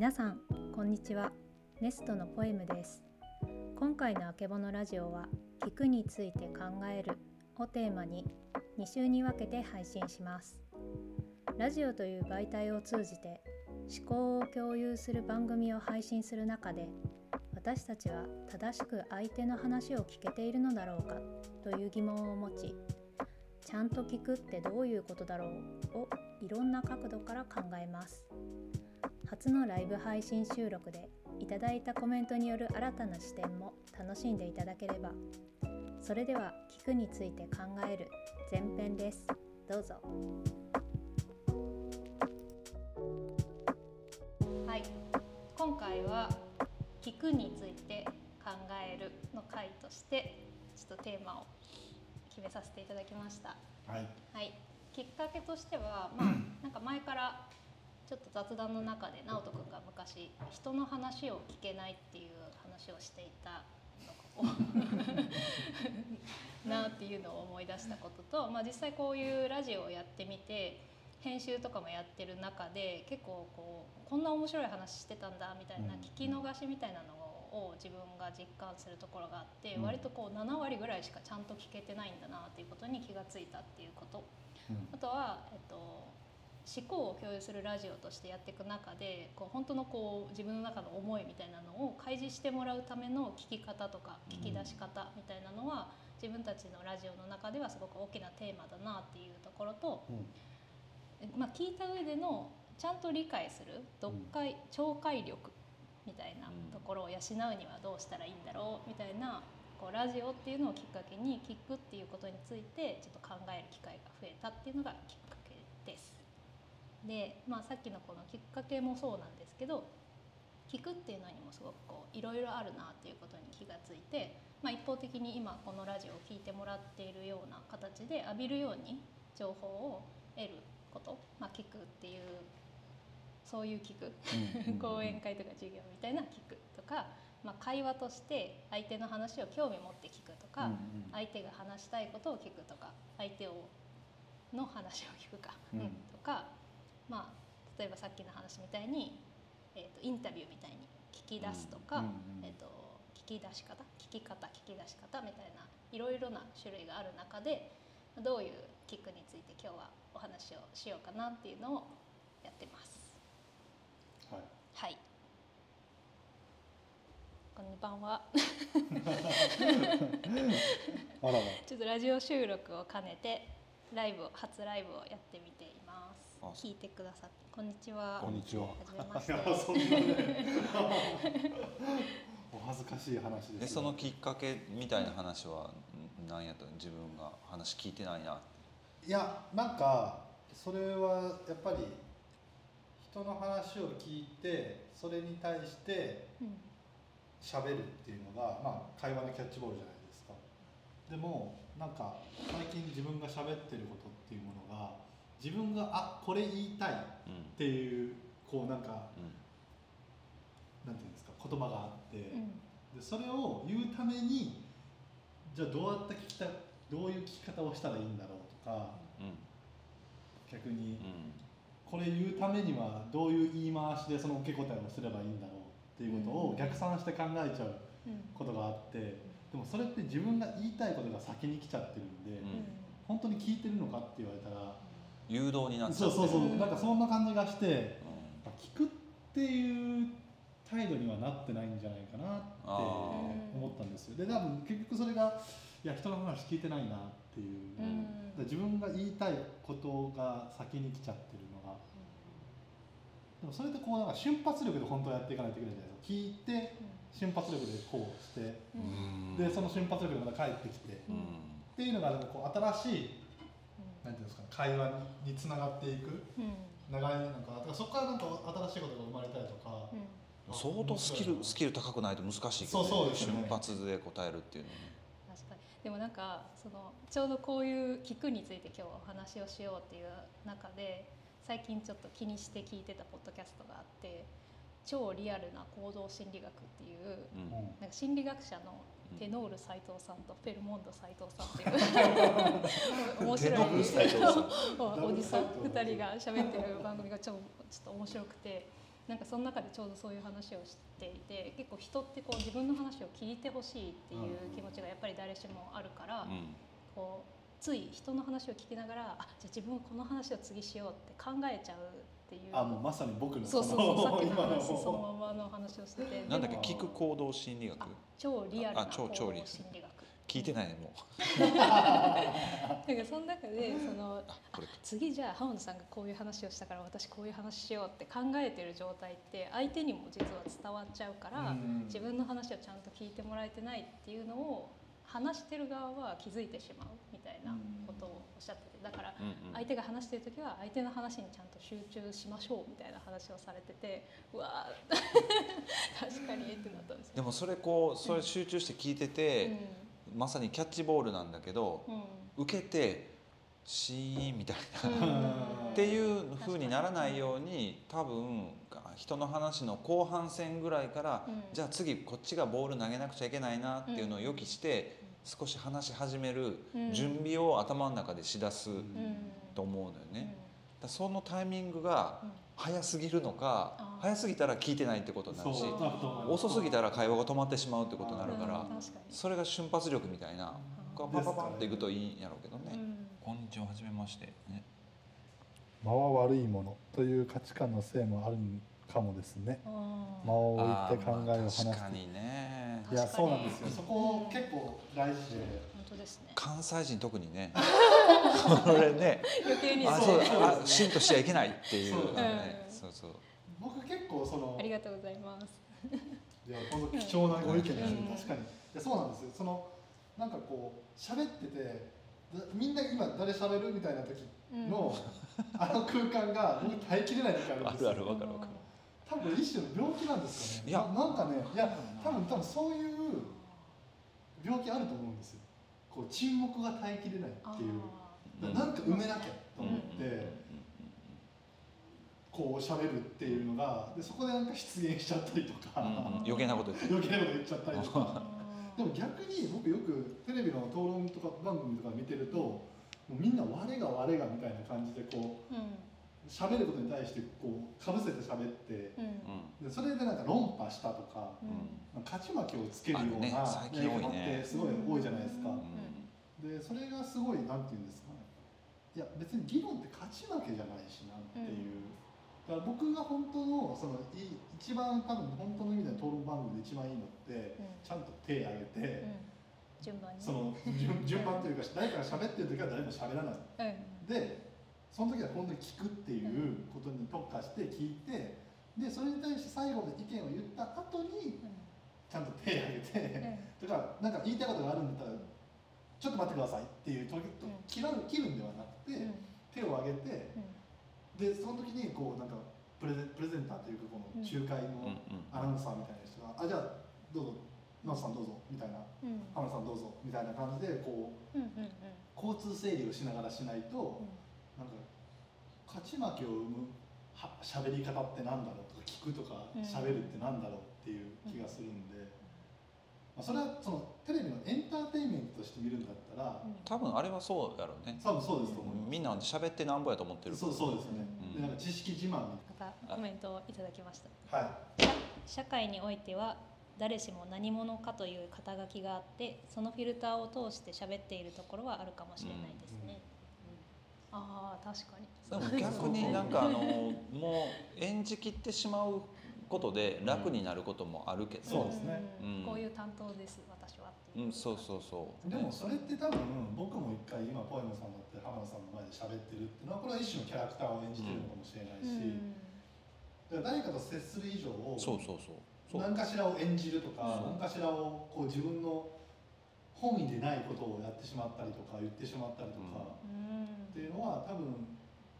皆さんこんにちは。ネストのポエムです。今回のあけぼのラジオは聞くについて考えるをテーマに2週に分けて配信します。ラジオという媒体を通じて思考を共有する番組を配信する中で私たちは正しく相手の話を聞けているのだろうかという疑問を持ちちゃんと聞くってどういうことだろうをいろんな角度から考えます。初のライブ配信収録でいただいたコメントによる新たな視点も楽しんでいただければ。それでは聞くについて考える前編です。どうぞ。はい。今回は聞くについて考えるの回としてちょっとテーマを決めさせていただきました。はい、はい、きっかけとしては、まあ、なんか前からちょっと雑談の中で直人君が昔人の話を聞けないっていう話をしていたのをなっていうのを思い出したことと、まあ、実際こういうラジオをやってみて編集とかもやってる中で結構こうこんな面白い話してたんだみたいなうん聞き逃しみたいなのを自分が実感するところがあってうん。割とこう7割ぐらいしかちゃんと聞けてないんだなっていうことに気がついたっていうこと。うん。あとは、えっと、思考を共有するラジオとしてやっていく中でこう本当のこう自分の中の思いみたいなのを開示してもらうための聞き方とか聞き出し方みたいなのは、自分たちのラジオの中ではすごく大きなテーマだなっていうところと、うん。えまあ、聞いた上でのちゃんと理解する読解、聴解力みたいなところを養うにはどうしたらいいんだろうみたいなこうラジオっていうのをきっかけに聞くっていうことについてちょっと考える機会が増えたっていうのがきっかけです。で、まあ、さっきのこのきっかけもそうなんですけど聞くっていうのにもすごくこういろいろあるなっていうことに気がついて、まあ、一方的に今このラジオを聞いてもらっているような形で浴びるように情報を得ること、まあ、聞くっていうそういう聞くうん講演会とか授業みたいな聞くとか、まあ、会話として相手の話を興味持って聞くとか、うんうん。相手が話したいことを聞くとか相手をの話を聞くか、とか、まあ、例えばさっきの話みたいに、えー、とインタビューみたいに聞き出すとか、うんうんうんえー、と聞き出し方聞き方聞き出し方みたいないろいろな種類がある中でどういう聞くについて今日はお話をしようかなっていうのをやってます。はいはい。こんばんは。ちょっとラジオ収録を兼ねてライブを初ライブをやってみています。あ。聞いてくださってこんにちは。こんにちは。はじめまして。い やそんなねお恥ずかしい話ですでそのきっかけみたいな話はん何やったの？自分が話聞いてないなって。いやなんかそれはやっぱり人の話を聞いてそれに対してうん。喋るっていうのが、まあ、会話のキャッチボールじゃないですか。でもなんか最近自分が喋ってることっていうものが自分があこれ言いたいっうんていうこうなんかうんなんていうんですか言葉があって、うん。でそれを言うためにじゃあどうやって聞きたどういう聞き方をしたらいいんだろうとかうん。逆にうん。これ言うためにはどういう言い回しでその受け答えをすればいいんだろうっていうことうん。を逆算して考えちゃううん。ことがあってでもそれって自分が言いたいことが先に来ちゃってるんで、うん。本当に聞いてるのかって言われたら誘導になっちゃそうそうそう、うん。なんかそんな感じがしてうん。やっぱ聞くっていう態度にはなってないんじゃないかなって思ったんですよ。で多分結局それがいや人の話聞いてないなっていう、うん。ら自分が言いたいことが先に来ちゃってるのが。でもそれってこうなんか瞬発力で本当はやっていかないといけないじゃないですか。聞いて瞬発力でこうしてうん。うんでその瞬発力でまた帰ってきて、っうん。ていうのがなんかこう新しいなんていうんですかね会話につながっていく。うん。流れなんかだからそこからなんか新しいことが生まれたりとか、うん。相当スキルスキル高くないと難しいけど、そうそうですよね。瞬発で答えるっていうのね。確かに。でもなんかそのちょうどこういう聞くについて今日はお話をしようっていう中で最近ちょっと気にして聞いてたポッドキャストがあって超リアルな行動心理学っていううん。うん。なんか心理学者のテノール斉藤さんとフェルモンド斉藤さんっていう面白いおじさん2人が喋ってる番組がちょちょっと面白くてなんかその中でちょうどそういう話をしていて結構人ってこう自分の話を聞いてほしいっていう気持ちがやっぱり誰しもあるから、うん。こうつい人の話を聞きながらあじゃあ自分はこの話を次しようって考えちゃうっていう。あもうまさに僕のそうそうそうさっきの 話そのままの話をしてて。なんだっけ聞く行動心理学？あ超リアルなあ超行動超リアル。心理学。聞いてないねもだ からその中で そのうあこれ次じゃあ浜野さんがこういう話をしたから私こういう話しようって考えてる状態って相手にも実は伝わっちゃうから、うん。自分の話をちゃんと聞いてもらえてないっていうのを話してる側は気づいてしまうみたいなことをおっしゃっててだからうんうん。相手が話してる時は相手の話にちゃんと集中しましょうみたいな話をされててうわー 確かにってなったんですよ。でもそれこうそれ集中して聞いてて、うまさにキャッチボールなんだけどんうん。受けてシーンみたいな、うん。っていう風にならないように多分人の話の後半戦ぐらいから、うん。じゃあ次こっちがボール投げなくちゃいけないなっていうのを予期して、少し話し始めるうん。準備を頭の中でしだすうん。と思うのよね。うん。だからそのタイミングがうん。早すぎるのか早すぎたら聞いてないってことになるし遅すぎたら会話が止まってしまうってことになるからうん。確かに。それが瞬発力みたいなこうパパパっていくといいんやろうけどね。うん。こんにちははじめまして、ね、間は悪いものという価値観のせいもあるかもですね。間を置いて考えを話すあーまあ確かにね。いやそうなんですよ。そこ結構大事で。本当ですね。関西人特にね。これね。余計にあそうあ浸透しちゃいけないっていう。そう。ねうん。そうそう。僕結構そのありがとうございます。いや本当貴重なご意見ですね、うん。確かに。いやそうなんですよ。そのなんかこう喋っててだみんな今誰喋るみたいな時の、あの空間が僕耐えきれない時あるんあですよ。るあるわかるわかる多分一種の病気なんですかね。いや。ななんかねいや多分多分そういう病気あると思うんですよ。こう沈黙が耐えきれないっていう。うんなんか埋めなきゃと思って、うんこう喋るっていうのがでそこでなんか失言しちゃったりとか、うんうん。うん余計なこと言って。る余計なこと言っちゃったりとか。あでも逆に僕よくテレビの討論とか番組とか見てるともうみんな我が我がみたいな感じでこうーうん喋ることに対してこうかぶせて喋ってうん。うんでそれでなんか論破したとかうん。勝ち負けをつけるようなやりってすごい多いじゃないですか。でそれがすごいなんて言うんですかね。いや別に議論って勝ち負けじゃないしなっていう、だから僕が本当のそのい一番多分本当の意味での討論番組で一番いいのってうん。ちゃんと手挙げて、うん。順番に。その順順番というか誰かが喋ってる時は誰も喋らない。うん。でその時は本当に聞くっていうことに特化して聞いてでそれに対して最後で意見を言った後にちゃんと手挙げて、だからなんか言いたいことがあるんだったらちょっと待ってくださいっていう時とうん。切ら切るんではなくて、うん。手を挙げてうん。でその時にこうなんかプレゼプレゼンターというかこの仲介のうんアナウンサーみたいな人が「あじゃあどうぞ直人さんどうぞ」みたいな「うん。浜田さんどうぞ」みたいな感じでこううんうんうん。交通整理をしながらしないとなんか勝ち負けを生むは喋り方ってなんだろうとか聞くとかうん喋るってなんだろうっていう気がするんで、まあ、それはそのテレビのエンターテインメントとして見るんだったらうん。多分あれはそうやろうね。多分そうですと思います。みんな喋ってなんぼやと思ってるそうそうですね、うん。でなんか知識自慢みまたコメントをいただきました。はい。社会においては誰しも何者かという肩書きがあってそのフィルターを通して喋っているところはあるかもしれないですね、うんああ確かに。でも逆になんかあのもう演じきってしまうことで楽になることもあるけど、そうですね。こういう担当です私はっていう、うん、そうそうそうでもそれって多分僕も一回今ポエムさんだって浜田さんの前で喋ってるっていうのはこれは一種のキャラクターを演じてるのかもしれないし、うん。誰かと接する以上そうそうそう。そう何かしらを演じるとか何かしらをこう自分の本意でないことをやってしまったりとか言ってしまったりとか。うんっていうのは多分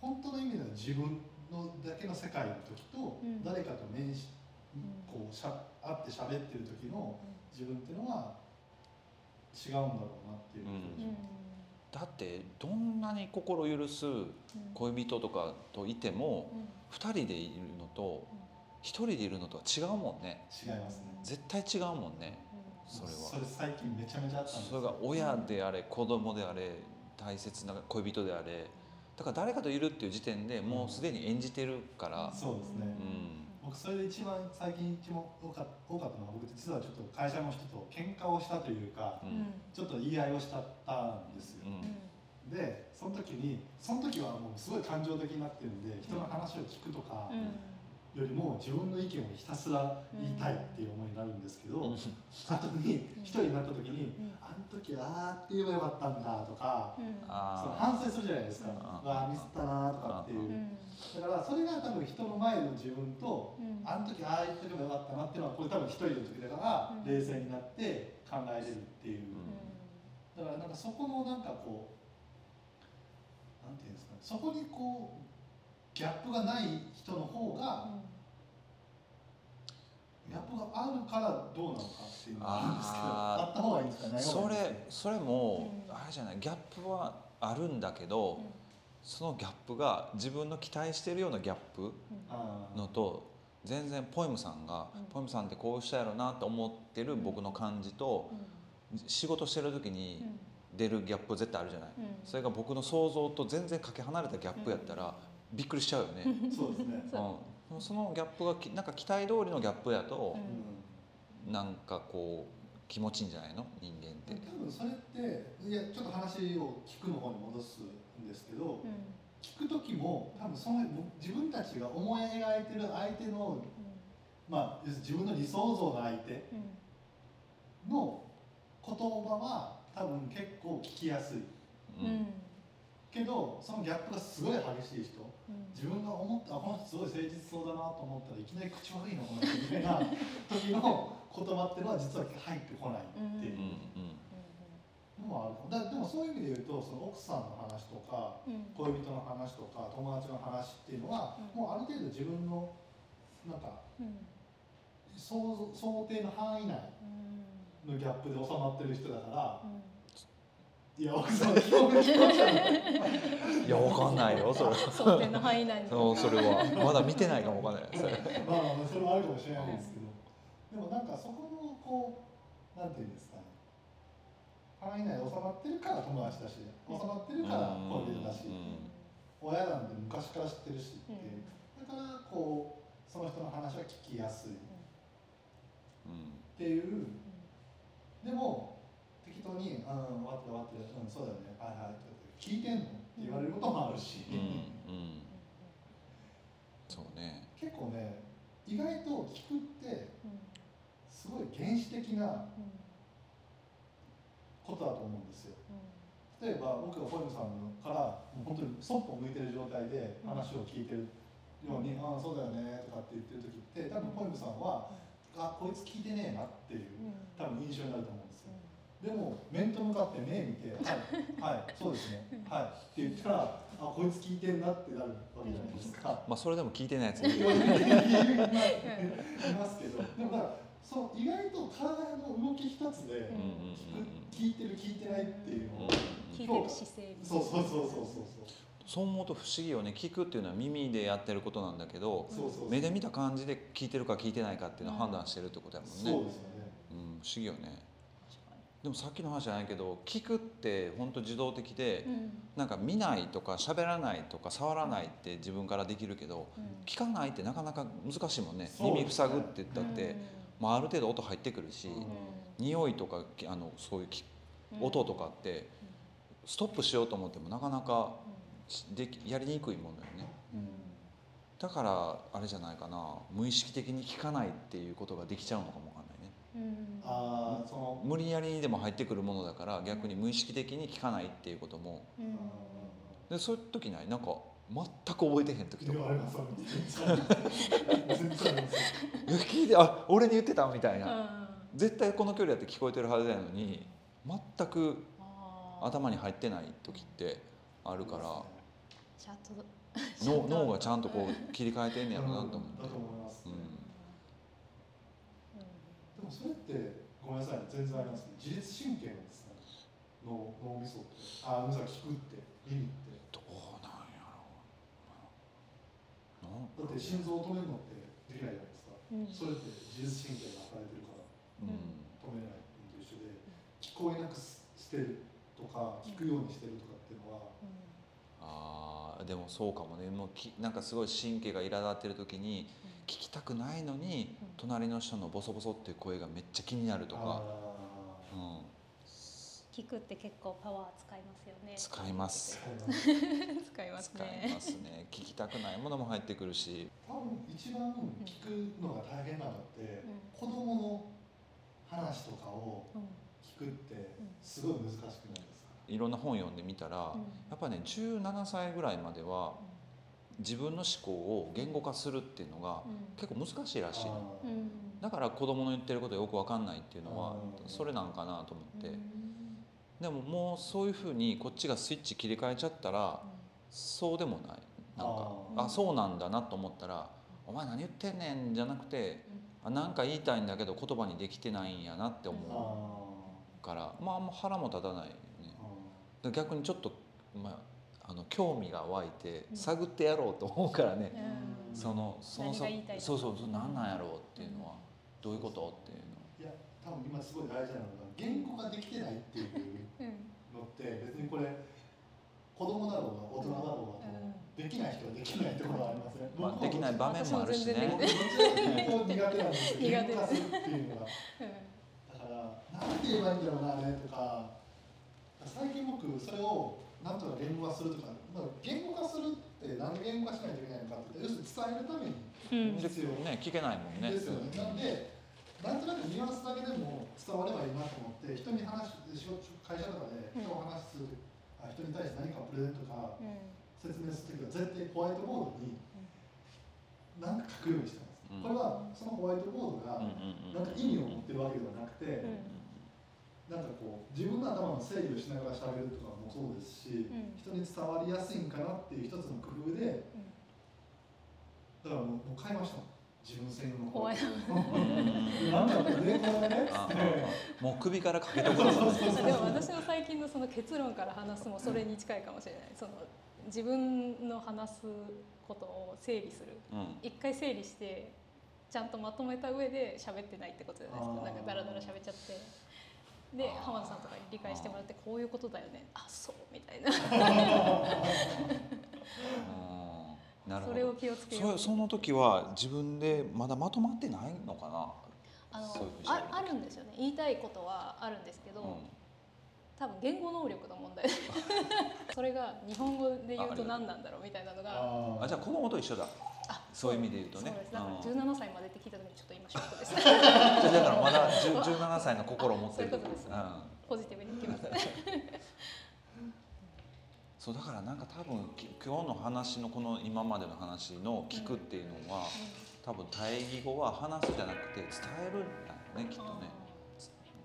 本当の意味での自分のだけの世界の時とうん。誰かと面しんこうしゃ会って喋ってる時の自分っていうのは違うんだろうなっていう気がします。だってどんなに心許す恋人とかといても2人でいるのと1人でいるのとは違うもんね。違いますね。絶対違うもんね。それは。それ最近めちゃめちゃあったんですそれが親であれ子供であれ大切な恋人であれだから誰かといるっていう時点でもうすでに演じてるから、そうですね。うん、僕それで一番最近一番多か多かったのは僕実はちょっと会社の人と喧嘩をしたというか、うん。ちょっと言い合いをしたったんですよ、うん。でその時にその時はもうすごい感情的になってるんで人の話を聞くとかよりも自分の意見をひたすら言いたいっていう思いになるんですけど、うん。後に一人になった時に、あの時あーって言えばよかったんだとか、そのあ反省するじゃないですか、うん。わあミスったなとかっていう、だからそれが多分人の前の自分と、あの時ああ言っとけばよかったなっていうのはこれ多分一人の時だからうん。冷静になって考えれるっていう、うん。だからなんかそこのなんかこうなんていうんですかね。そこにこうギャップがない人の方がギャップがあるからどうなのかっていうのがあるんですけどあった方がいいんですかない方それそれもうん。あれじゃないギャップはあるんだけどそのギャップが自分の期待してるようなギャップのと全然ポエムさんがうん。ポエムさんってこうしたやろなと思ってる僕の感じと仕事してる時に出るギャップ絶対あるじゃない。それが僕の想像と全然かけ離れたギャップやったらびっくりしちゃうよね。そうですね、うん、そのギャップがきなんか期待通りのギャップやとうん。なんかこう気持ちいいんじゃないの？人間って。多分それっていやちょっと話を聞くの方に戻すんですけど、聞く時も多分その自分たちが思い描いてる相手のまあ要するに自分の理想像の相手の言葉は多分結構聞きやすい。うんけどそのギャップがすごい激しい人。自分が思ったあこの人すごい誠実そうだなと思ったらいきなり口悪いなこの人みたいな時の 言葉っていうのは実は入ってこないっていううん。のもある。だでもそういう意味で言うとその奥さんの話とか恋人の話とか友達の話っていうのは、うん。もうある程度自分のなんか想像想定の範囲内のギャップで収まってる人だからいや奥さんいやわかんないよそれ。想定の範囲内に。そうそれは。まだ見てないかもわかんない。それまあまあそれもあるかもしれないですけど、でもなんかそこのこうなんていうんですか。ね範囲内で収まってるから友達だし収まってるから恋人だし、親なんて昔から知ってるしっていう、だからこうその人の話は聞きやすいっう。ん。ていうでも適当に「うん分かってる分かってるうんそうだよねはいはい」って聞いてんのって言われることもあるし、うんうん。そうね。結構ね意外と聞くってすごい原始的なことだと思うんですよ。例えば僕がポエムさんから本当にそっぽ向いてる状態で話を聞いてるように「ああそうだよね」とかって言ってる時って多分ポエムさんは「あこいつ聞いてねえな」っていう多分印象になると思うんですよでも面と向かって目見て「はい、はい、そうですね。はい」って言ったら「あこいつ聞いてんな」ってなるわけじゃないですか。まあそれでも聞いてないやつ。いるいますけど。でもだからそう意外と体の動き一つでうんうん聞いてる聞いてないっていうのを聞いてる姿勢そうそうそうそうそう。そう思うと不思議よね。聞くっていうのは耳でやってることなんだけどそうそうそう。目で見た感じで聞いてるか聞いてないかっていうのを判断してるってことやもんね、そうですよね。うん、不思議よねでもさっきの話じゃないけど聞くって本当自動的でなんか見ないとか喋らないとか触らないって自分からできるけど聞かないってなかなか難しいもんね。ね。耳塞ぐって言ったって、まあ、ある程度音入ってくるし、匂いとかきあのそういうき音とかってストップしようと思ってもなかなかしできやりにくいもんだよね。だからあれじゃないかな。無意識的に聞かないっていうことができちゃうのかもああその無理やりにでも入ってくるものだから逆に無意識的に聞かないっていうことも。でそういう時ない？なんか全く覚えてへん時とか。いやありますあります。全然あります。全然あります「え聞いてあ俺に言ってた」みたいな。絶対この距離やって聞こえてるはずなのに全く頭に入ってない時ってあるから。脳がちゃんとこう 切り替えてんねやろなと思ってだと思います、うんでもそれってごめんなさい全然ありますけど自律神経なんですか脳脳みそってあ脳みそが聞くって耳って。どうなんやろうな。だって心臓を止めるのってできないじゃないですか。それって自律神経が働いてるから。うん。止めないのと一緒で聞こえなくしてるとか聞くようにしてるとかっていうのはあーでもそうかもね。もうきなんかすごい神経が苛立ってる時に聞きたくないのにうん隣の人のボソボソっていう声がめっちゃ気になるとか、あうん、聞くって結構パワー使いますよね。使います。ー使います 使いねますね。聞きたくないものも入ってくるし。多分一番聞くのが大変なのって、う子供の話とかをうん。聞くってすごい難しくないですか、いろんな本読んでみたら、やっぱね17歳ぐらいまでは自分の思考を言語化するっていうのが結構難しいらしいうん。だから子供の言ってることよく分かんないっていうのはうん。それなんかなと思って。うん。でももうそういうふうにこっちがスイッチ切り替えちゃったらそうでもない。なんかあー。あそうなんだなと思ったら「お前何言ってんねん」じゃなくてあなんか言いたいんだけど言葉にできてないんやなって思あうからまああんま腹も立たないよね。逆にちょっと、まあ、あの興味が湧いてうん。探ってやろうと思うからね、うん。そのそのそうそうそう何なんやろうっていうのはどういうことっていうのーいや多分今すごい大事なのが言語ができてないっていううんのって別にこれ子供だろうが大人だろうが、うん。できない人はできないところはありますね、まあ、できない場面もあるしね。僕苦手なんですよ苦手言語化するっていうのが。だからなんて言えばいいんだろうなあれとか。最近僕それをなんとか言語化するとか、まあ、言語化するって何で言語化しないといけないのかって要するに伝えるために。うん。でね聞けないもんね。ですよね。なんで、なんとなくニュアンスだけでも伝わればいいなと思って、人に話し、仕事会社とかで人を話す、あ人に対して何かプレゼントとか説明するときは絶対ホワイトボードに何か書くようにしてます。うん。これはそのホワイトボードがうんうんうん。なんか意味を持ってるわけではなくて、なんかこう自分の頭の整理をしながら喋るとかもそうですし、うん人に伝わりやすいんかなっていう一つの工夫で、だからもうもう買いましたもん。自分専用のホワイトうんなんだろうね、これね。あもう首からかけとくのそうそうそうでも私の最近のその結論から話すもそれに近いかもしれないその自分の話すことを整理するうん一回整理してちゃんとまとめた上で喋ってないってことじゃないですかなんかダラダラ喋っちゃってで浜田さんとかに理解してもらってこういうことだよね。あそうみたいな。うんなるほそれをど気をつけよう。そその時は自分でまだまとまってないのかな？あのああるんですよね。言いたいことはあるんですけど、うん。多分言語能力の問題。それが日本語で言うと何なんだろうみたいなのが。ああじゃあ子供と一緒だ。あそういう意味で言うとね。そうです。だからうん。17歳までって聞いた時にちょっと今ショックですだからまだ10 17歳の心を持ってるそういうことですんポジティブにいきますねそうだからなんか多分き今日の話のこの今までの話の聞くっていうのは、多分対義語は話すじゃなくて伝えるんだよねきっとね。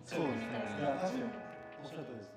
そうですね。